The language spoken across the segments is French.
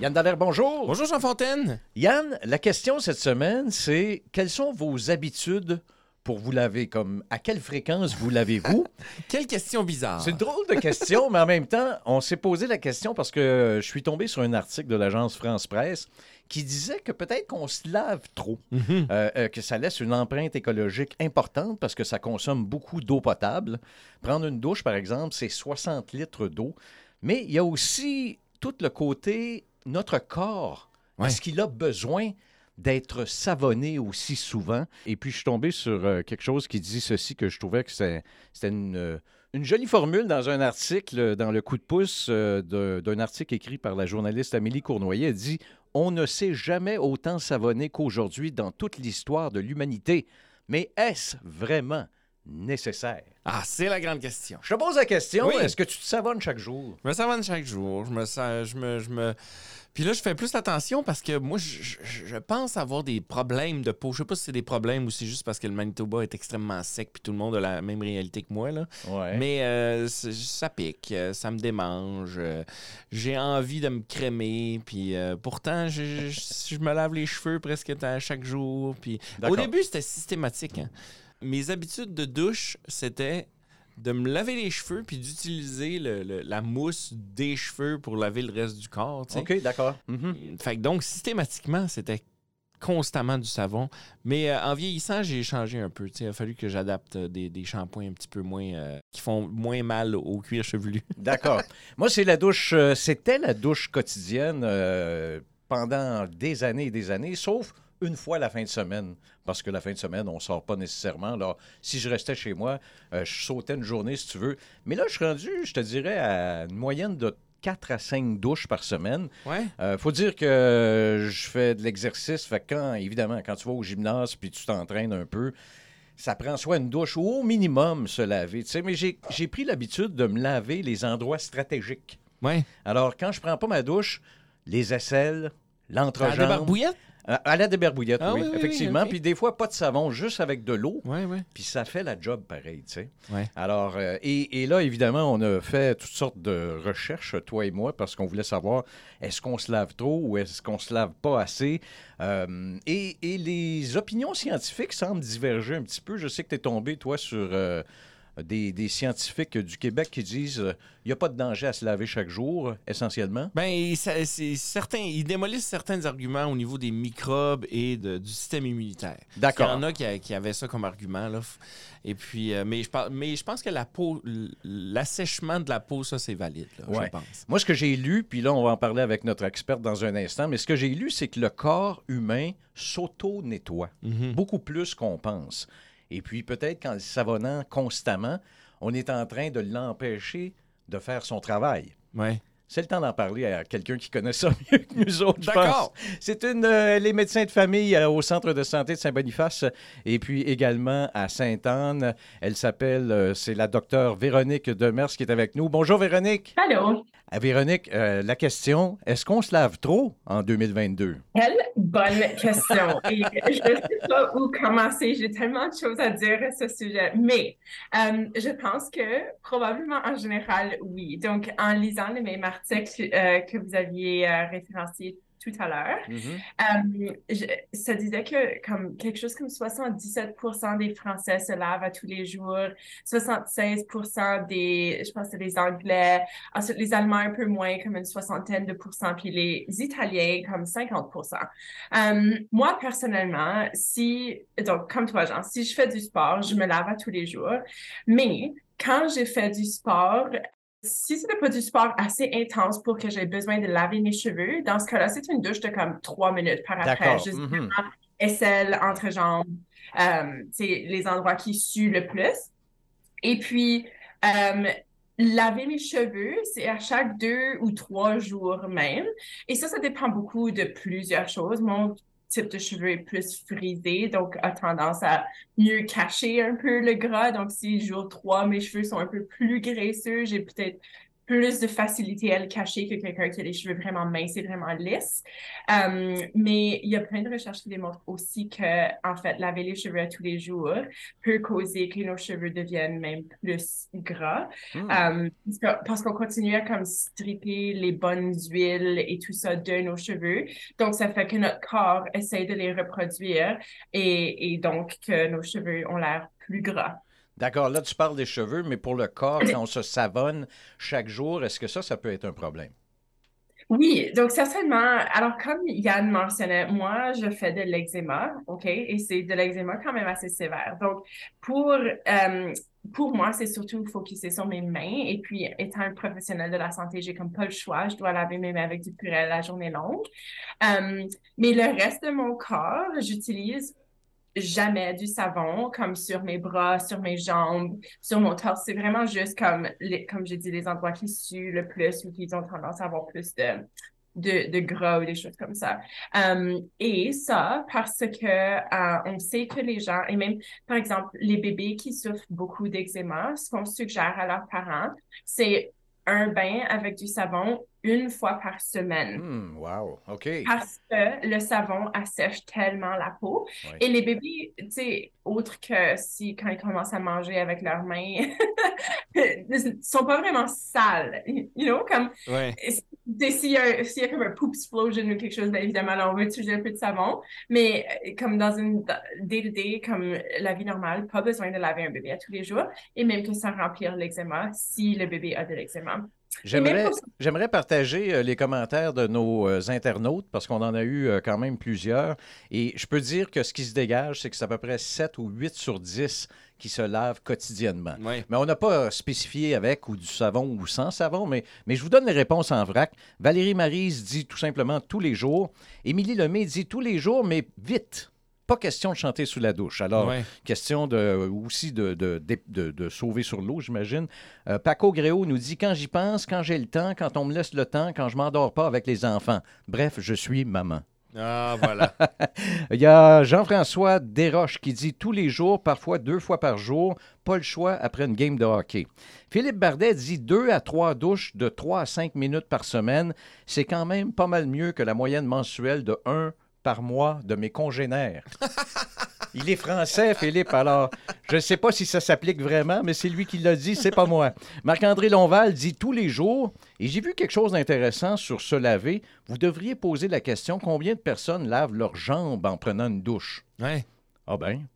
Yann Dallaire, bonjour. Bonjour Jean Fontaine. Yann, la question cette semaine, c'est quelles sont vos habitudes pour vous laver? Comme à quelle fréquence vous lavez-vous? Quelle question bizarre. C'est une drôle de question, mais en même temps, on s'est posé la question parce que je suis tombé sur un article de l'agence France Presse qui disait que peut-être qu'on se lave trop, Mhm. euh, euh, que ça laisse une empreinte écologique importante parce que ça consomme beaucoup d'eau potable. Prendre une douche, par exemple, c'est 60 litres d'eau. Mais il y a aussi tout le côté, notre corps, Ouais. est-ce qu'il a besoin d'être savonné aussi souvent? Et puis, je suis tombé sur euh, quelque chose qui dit ceci que je trouvais que c'est- c'était une, euh, une jolie formule dans un article, euh, dans le coup de pouce euh, d'un article écrit par la journaliste Amélie Cournoyer. Elle dit On ne s'est jamais autant savonné qu'aujourd'hui dans toute l'histoire de l'humanité. Mais est-ce vraiment nécessaire? Ah, c'est la grande question. Je te pose la question Oui. est-ce que tu te savonnes chaque jour? Je me savonne chaque jour. Je me, je me, je me... Puis là, je fais plus attention parce que moi, je, pense avoir des problèmes de peau. Je sais pas si c'est des problèmes ou c'est juste parce que le Manitoba est extrêmement sec puis tout le monde a la même réalité que moi. Là. Ouais. Mais euh, ça pique, euh, ça me démange. euh, J'ai envie de me crémer. Puis euh, pourtant, je, me lave les cheveux presque à chaque jour. Puis au début, c'était systématique. hein. Mes habitudes de douche, c'était de me laver les cheveux puis d'utiliser le- le- la mousse des cheveux pour laver le reste du corps. OK, d'accord. Mhm. Fait que donc, systématiquement, c'était constamment du savon. Mais euh, en vieillissant, j'ai changé un peu. Il a fallu que j'adapte euh, des, des shampoings un petit peu moins... euh, qui font moins mal au cuir chevelu. D'accord. Moi, c'est la douche, euh, c'était la douche quotidienne pendant des années et des années, sauf une fois la fin de semaine. Parce que la fin de semaine, on ne sort pas nécessairement. Alors, si je restais chez moi, euh, je sautais une journée, si tu veux. Mais là, je suis rendu, je te dirais, à une moyenne de 4 à 5 douches par semaine. Ouais. Euh, faut dire que je fais de l'exercice. Fait que quand, évidemment, quand tu vas au gymnase puis tu t'entraînes un peu, ça prend soit une douche ou au minimum se laver. tu sais. Mais j'ai pris l'habitude de me laver les endroits stratégiques. Ouais. Alors, quand je prends pas ma douche, les aisselles, l'entrejambe... la barbouillette? À, à la débarbouillette, Ah oui, oui, oui, oui, effectivement. Puis des fois, pas de savon, juste avec de l'eau. Puis ça fait la job pareil, tu sais. Alors, euh, et, et là, évidemment, on a fait toutes sortes de recherches, toi et moi, parce qu'on voulait savoir est-ce qu'on se lave trop ou est-ce qu'on se lave pas assez? Euh, et, et les opinions scientifiques semblent diverger un petit peu. Je sais que tu es tombé, toi, sur euh, des, des scientifiques du Québec qui disent euh, il n'y a pas de danger à se laver chaque jour, essentiellement. Ça- c'est certain, ils démolissent certains arguments au niveau des microbes et de- du système immunitaire. D'accord. Il y en a qui, qui avaient ça comme argument. Là. Et puis, euh, mais, je par- mais je pense que la peau, l'assèchement de la peau, ça, c'est valide, là, Ouais. je pense. Moi, ce que j'ai lu, puis là, on va en parler avec notre experte dans un instant, mais ce que j'ai lu, c'est que le corps humain s'auto-nettoie, Mhm. beaucoup plus qu'on pense. Et puis, peut-être qu'en le savonnant constamment, on est en train de l'empêcher de faire son travail. C'est le temps d'en parler à quelqu'un qui connaît ça mieux que nous autres, je D'accord. C'est une, euh, les médecins de famille euh, au centre de santé de Saint-Boniface et puis également à Sainte-Anne. Elle s'appelle, euh, c'est la docteure Véronique Demers qui est avec nous. Bonjour Véronique. Allô? À Véronique, euh, la question, est-ce qu'on se lave trop en 2022? Quelle bonne question. Et je ne sais pas où commencer. J'ai tellement de choses à dire à ce sujet. Mais euh, je pense que probablement en général, oui. Donc, en lisant le même article euh, que vous aviez euh, référencé tout à l'heure, euh, je- ça disait que comme quelque chose comme 77% des Français se lavent à tous les jours, 76% des, je pense que c'est les Anglais, ensuite les Allemands un peu moins, comme une soixantaine de pourcents, puis les Italiens comme 50%. Euh, moi, personnellement, si, donc comme toi, Jean, si je fais du sport, je me lave à tous les jours, mais quand j'ai fait du sport, si ce n'est pas du sport assez intense pour que j'ai besoin de laver mes cheveux, dans ce cas-là, c'est une douche de comme trois minutes par après. Juste Mhm. vraiment aisselle, entrejambe, euh, c'est les endroits qui suent le plus. Et puis, euh, laver mes cheveux, c'est à chaque deux ou trois jours même. Et ça, ça dépend beaucoup de plusieurs choses. Mon type de cheveux plus frisé, donc a tendance à mieux cacher un peu le gras. Donc, si jour 3, mes cheveux sont un peu plus graisseux, j'ai peut-être plus de facilité à le cacher que quelqu'un qui a les cheveux vraiment minces et vraiment lisses. Euh, mais il y a plein de recherches qui démontrent aussi que, en fait, laver les cheveux à tous les jours peut causer que nos cheveux deviennent même plus gras. Hmm. Euh, parce qu'on continue à comme stripper les bonnes huiles et tout ça de nos cheveux. Donc, ça fait que notre corps essaie de les reproduire et, et donc que nos cheveux ont l'air plus gras. D'accord, là, tu parles des cheveux, mais pour le corps, quand on se savonne chaque jour, est-ce que ça, ça peut être un problème? Oui, donc certainement. Alors, comme Yann mentionnait, moi, je fais de l'eczéma, OK? Et c'est de l'eczéma quand même assez sévère. Donc, pour, euh, moi, c'est surtout focuser sur mes mains. Et puis, étant un professionnel de la santé, j'ai comme pas le choix. Je dois laver mes mains avec du purel la journée longue. Euh, mais le reste de mon corps, j'utilise jamais du savon, comme sur mes bras, sur mes jambes, sur mon torse. C'est vraiment juste comme, les, comme j'ai dit, les endroits qui suent le plus ou qui ont tendance à avoir plus de, de, gras ou des choses comme ça. Euh, et ça, parce que euh, on sait que les gens, et même, par exemple, les bébés qui souffrent beaucoup d'eczéma, ce qu'on suggère à leurs parents, c'est un bain avec du savon une fois par semaine Hmm, wow, OK. parce que le savon assèche tellement la peau. Ouais. Et les bébés, tu sais, autre que si quand ils commencent à manger avec leurs mains, ne sont pas vraiment sales. You know, comme Ouais. s'il y, a- s'il y a comme un poop explosion ou quelque chose, bien évidemment, là, on va utiliser un peu de savon. Mais euh, comme dans une day-to-day, comme la vie normale, pas besoin de laver un bébé à tous les jours. Et même que ça remplir l'eczéma si le bébé a de l'eczéma. J'aimerais, j'aimerais partager euh, les commentaires de nos euh, internautes parce qu'on en a eu euh, quand même plusieurs. Et je peux dire que ce qui se dégage, c'est que c'est à peu près 7 ou 8 sur 10 qui se lavent quotidiennement. Mais on n'a pas spécifié avec ou du savon ou sans savon, mais, mais je vous donne les réponses en vrac. Valérie Marise dit tout simplement tous les jours. Émilie Lemay dit tous les jours, mais vite. Pas question de chanter sous la douche. Alors, Ouais. question de, aussi de, de, de- de- de sauver sur l'eau, j'imagine. Euh, Paco Gréau nous dit quand j'y pense, quand j'ai le temps, quand on me laisse le temps, quand je m'endors pas avec les enfants. Bref, je suis maman. Ah, voilà. Il y a Jean-François Desroches qui dit tous les jours, parfois deux fois par jour, pas le choix après une game de hockey. Philippe Bardet dit deux à trois douches de 3 à 5 minutes par semaine. C'est quand même pas mal mieux que la moyenne mensuelle de 1 par mois de mes congénères. Il est français, Philippe, alors je ne sais pas si ça s'applique vraiment, mais c'est lui qui l'a dit, c'est pas moi. Marc-André Lonval dit tous les jours, et j'ai vu quelque chose d'intéressant sur se laver. Vous devriez poser la question combien de personnes lavent leurs jambes en prenant une douche? Ouais. Ah ben.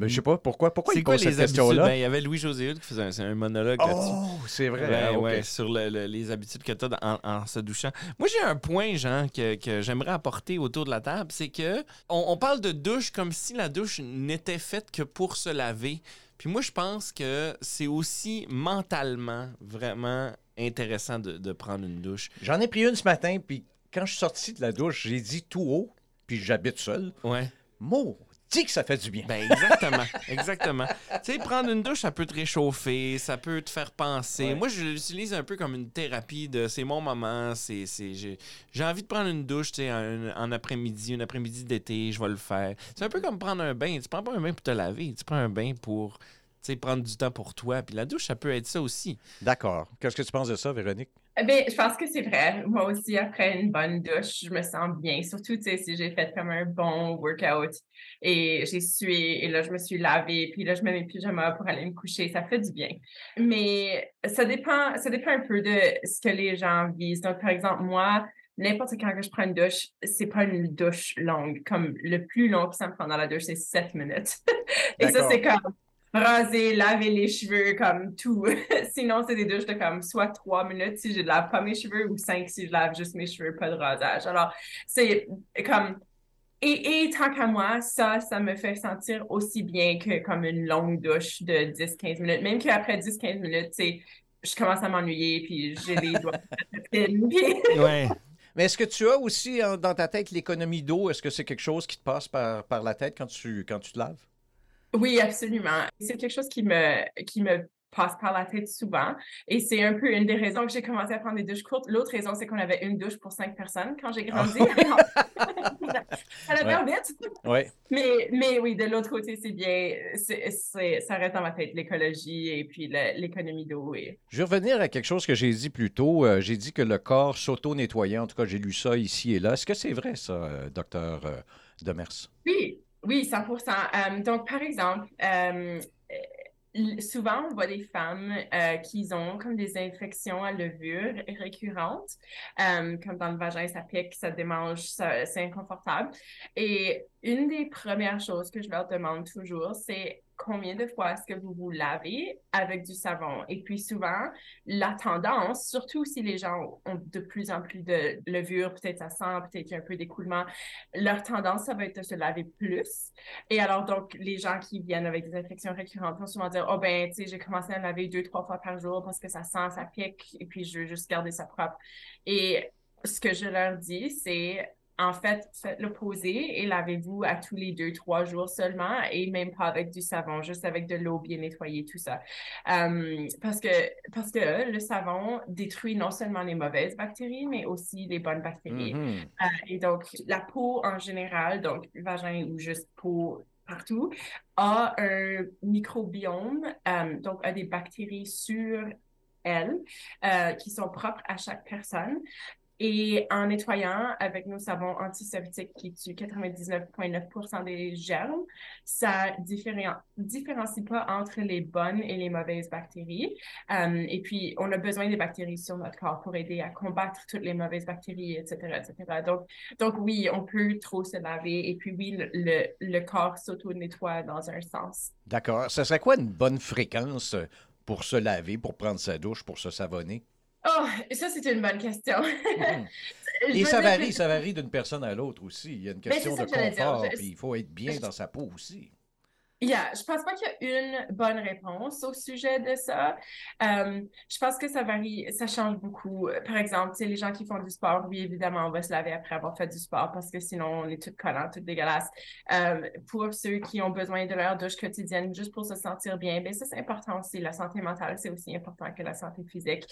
Mais je sais pas pourquoi. Pourquoi C'est il quoi pose les cette habitudes? question-là? Ben, il y avait Louis-José qui faisait un, monologue là-dessus. oh, c'est vrai. Ah, ok. ouais, sur le- le- les habitudes que tu as en, en se douchant. Moi, j'ai un point, Jean, que, que j'aimerais apporter autour de la table. C'est que on, on parle de douche comme si la douche n'était faite que pour se laver. Puis moi, je pense que c'est aussi mentalement vraiment intéressant de, de prendre une douche. J'en ai pris une ce matin, puis quand je suis sorti de la douche, j'ai dit tout haut, puis j'habite seul, Ouais. Maudit que ça fait du bien. Ben exactement, exactement. Tu sais, prendre une douche, ça peut te réchauffer, ça peut te faire penser. Ouais. Moi, je l'utilise un peu comme une thérapie de c'est mon moment, c'est c'est j'ai envie de prendre une douche, tu sais, en, en après-midi, un après-midi d'été, je vais le faire. C'est un peu comme prendre un bain, tu prends pas un bain pour te laver, tu prends un bain pour sais, prendre du temps pour toi. Puis la douche, ça peut être ça aussi. D'accord. Qu'est-ce que tu penses de ça, Véronique? Eh bien, je pense que c'est vrai. Moi aussi, après une bonne douche, je me sens bien. Surtout, tu sais, si j'ai fait comme un bon workout et j'ai sué et là, je me suis lavée, puis là, je mets mes pyjamas pour aller me coucher, ça fait du bien. Mais ça dépend, ça dépend un peu de ce que les gens visent. Donc, par exemple, moi, n'importe quand que je prends une douche, c'est pas une douche longue. Comme le plus long que ça me prend dans la douche, c'est sept minutes. et ça, c'est comme raser, laver les cheveux, comme tout. Sinon, c'est des douches de comme soit trois minutes si je lave pas mes cheveux ou cinq si je lave juste mes cheveux, pas de rasage. Alors, c'est comme. Et, et tant qu'à moi, ça, ça me fait sentir aussi bien que comme une longue douche de 10-15 minutes. Même qu'après 10-15 minutes, sais, je commence à m'ennuyer, puis j'ai les doigts Ouais. Mais est-ce que tu as aussi dans ta tête l'économie d'eau? Est-ce que c'est quelque chose qui te passe par, par la tête quand tu, quand tu te laves? Oui, absolument. C'est quelque chose qui me, qui me passe par la tête souvent. Et c'est un peu une des raisons que j'ai commencé à prendre des douches courtes. L'autre raison, c'est qu'on avait une douche pour cinq personnes quand j'ai grandi. ça allait bien vite. Ouais. Mais, mais oui, de l'autre côté, c'est bien, c'est, ça reste dans ma tête, l'écologie et puis l'économie d'eau. Et... Je vais revenir à quelque chose que j'ai dit plus tôt. Euh, j'ai dit que le corps s'auto-nettoyait. En tout cas, j'ai lu ça ici et là. Est-ce que c'est vrai, ça, euh, docteur euh, Demers? Oui, oui, 100% Euh, donc, par exemple, euh, souvent, on voit des femmes euh, qui ont comme des infections à levure récurrentes, euh, comme dans le vagin, ça pique, ça démange, c'est inconfortable. Et une des premières choses que je leur demande toujours, c'est combien de fois est-ce que vous vous lavez avec du savon? Et puis souvent, la tendance, surtout si les gens ont de plus en plus de levure, peut-être ça sent, peut-être un peu d'écoulement, leur tendance, ça va être de se laver plus. Et alors, donc, les gens qui viennent avec des infections récurrentes vont souvent dire, oh ben, tu sais, j'ai commencé à me laver deux, trois fois par jour parce que ça sent, ça pique, et puis je veux juste garder ça propre. Et ce que je leur dis, c'est, en fait, faites l'opposé et lavez-vous à tous les deux, trois jours seulement et même pas avec du savon, juste avec de l'eau bien nettoyée, tout ça. Euh, parce que, parce que le savon détruit non seulement les mauvaises bactéries, mais aussi les bonnes bactéries. Mhm. Euh, et donc, la peau en général, donc vagin ou juste peau partout, a un microbiome, euh, donc a des bactéries sur elle euh, qui sont propres à chaque personne. Et en nettoyant avec nos savons antiseptiques qui tuent 99,9% des germes, ça différen- différencie pas entre les bonnes et les mauvaises bactéries. Euh, et puis, on a besoin des bactéries sur notre corps pour aider à combattre toutes les mauvaises bactéries, etc., etc. Donc, donc oui, on peut trop se laver. Et puis, oui, le, corps s'auto-nettoie dans un sens. D'accord. Ça serait quoi une bonne fréquence pour se laver, pour prendre sa douche, pour se savonner? Oh, ça, c'est une bonne question. Et ça varie, que- ça varie d'une personne à l'autre aussi. Il y a une Ben, question de confort, puis il faut être bien je- dans sa peau aussi. Yeah, je pense pas qu'il y a une bonne réponse au sujet de ça. Euh, je pense que ça varie, ça change beaucoup. Par exemple, tu sais, les gens qui font du sport, oui, évidemment, on va se laver après avoir fait du sport parce que sinon, on est tout collant, tout dégueulasse. Euh, pour ceux qui ont besoin de leur douche quotidienne juste pour se sentir bien, ben ça, c'est important aussi. La santé mentale, c'est aussi important que la santé physique.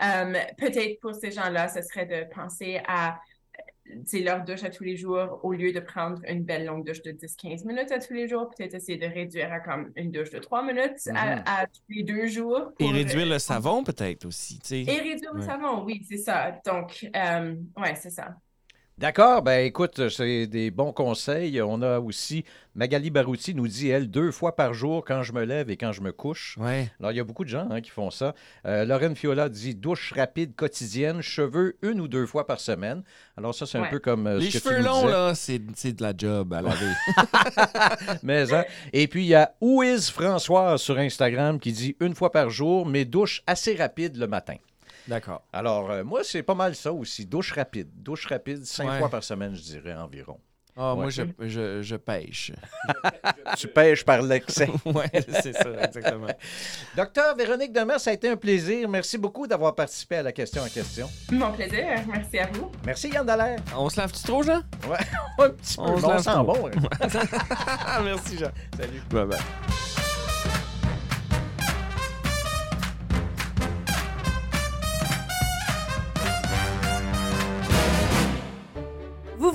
Euh, peut-être pour ces gens-là, ce serait de penser à leur douche à tous les jours, au lieu de prendre une belle longue douche de 10-15 minutes à tous les jours, peut-être essayer de réduire à comme une douche de 3 minutes Mhm. à, à tous les deux jours. Et réduire le savon, peut-être aussi. Et réduire le savon, oui, c'est ça. Donc, euh, ouais, c'est ça. D'accord, ben écoute, c'est des bons conseils. On a aussi Magali Barouti nous dit, elle, deux fois par jour quand je me lève et quand je me couche. Ouais. Alors, il y a beaucoup de gens hein, qui font ça. Euh, Lorraine Fiola dit douche rapide quotidienne, cheveux une ou deux fois par semaine. Alors, ça, c'est un peu comme euh, Les ce que tu cheveux nous longs, disais. là, c'est c'est de la job à laver. Mais, hein. Et puis, il y a Ouiz Françoise sur Instagram qui dit une fois par jour, mais douche assez rapide le matin. D'accord. Alors, euh, moi, c'est pas mal ça aussi. Douche rapide. Douche rapide, cinq Ouais. fois par semaine, je dirais environ. Ah, Ouais. Moi, je, je, je pêche. tu pêches par l'excès. ouais, c'est ça, exactement. Docteur Véronique Demers, ça a été un plaisir. Merci beaucoup d'avoir participé à la question en question. Mon plaisir. Merci à vous. Merci, Yann Dallaire. On se lave-tu trop, Jean? Ouais, un petit peu. On se lave sent trop. bon. hein. Merci, Jean. Salut. Bye